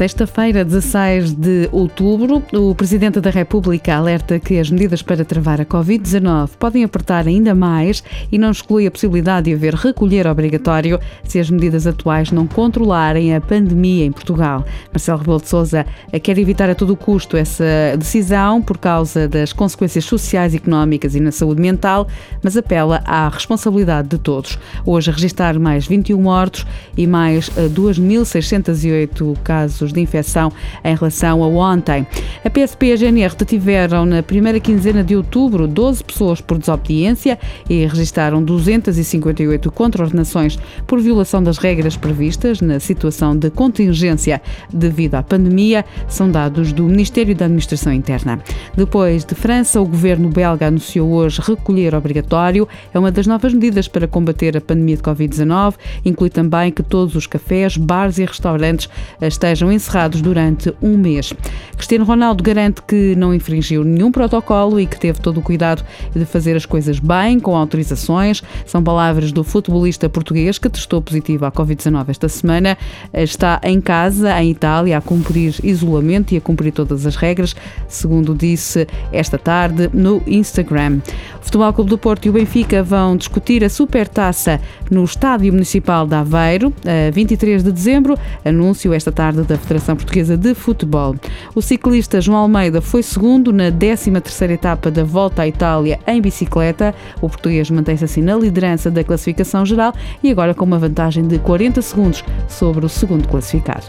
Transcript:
sexta-feira, 16 de outubro, o Presidente da República alerta que as medidas para travar a Covid-19 podem apertar ainda mais e não exclui a possibilidade de haver recolher obrigatório se as medidas atuais não controlarem a pandemia em Portugal. Marcelo Rebelo de Sousa quer evitar a todo custo essa decisão por causa das consequências sociais, económicas e na saúde mental, mas apela à responsabilidade de todos. Hoje, registrar mais 21 mortos e mais 2.608 casos de infecção em relação a ontem. A PSP e a GNR detiveram na primeira quinzena de outubro 12 pessoas por desobediência e registaram 258 contraordenações por violação das regras previstas na situação de contingência devido à pandemia, são dados do Ministério da Administração Interna. Depois de França, o governo belga anunciou hoje recolher obrigatório. É uma das novas medidas para combater a pandemia de Covid-19. Inclui também que todos os cafés, bares e restaurantes estejam encerrados durante um mês. Cristiano Ronaldo garante que não infringiu nenhum protocolo e que teve todo o cuidado de fazer as coisas bem, com autorizações. São palavras do futebolista português que testou positivo à Covid-19 esta semana. Está em casa, em Itália, a cumprir isolamento e a cumprir todas as regras, segundo disse esta tarde no Instagram. O Futebol Clube do Porto e o Benfica vão discutir a Supertaça no Estádio Municipal de Aveiro, a 23 de dezembro, anúncio esta tarde da Federação Portuguesa de Futebol. O ciclista João Almeida foi segundo na 13ª etapa da Volta à Itália em bicicleta. O português mantém-se assim na liderança da classificação geral e agora com uma vantagem de 40 segundos sobre o segundo classificado.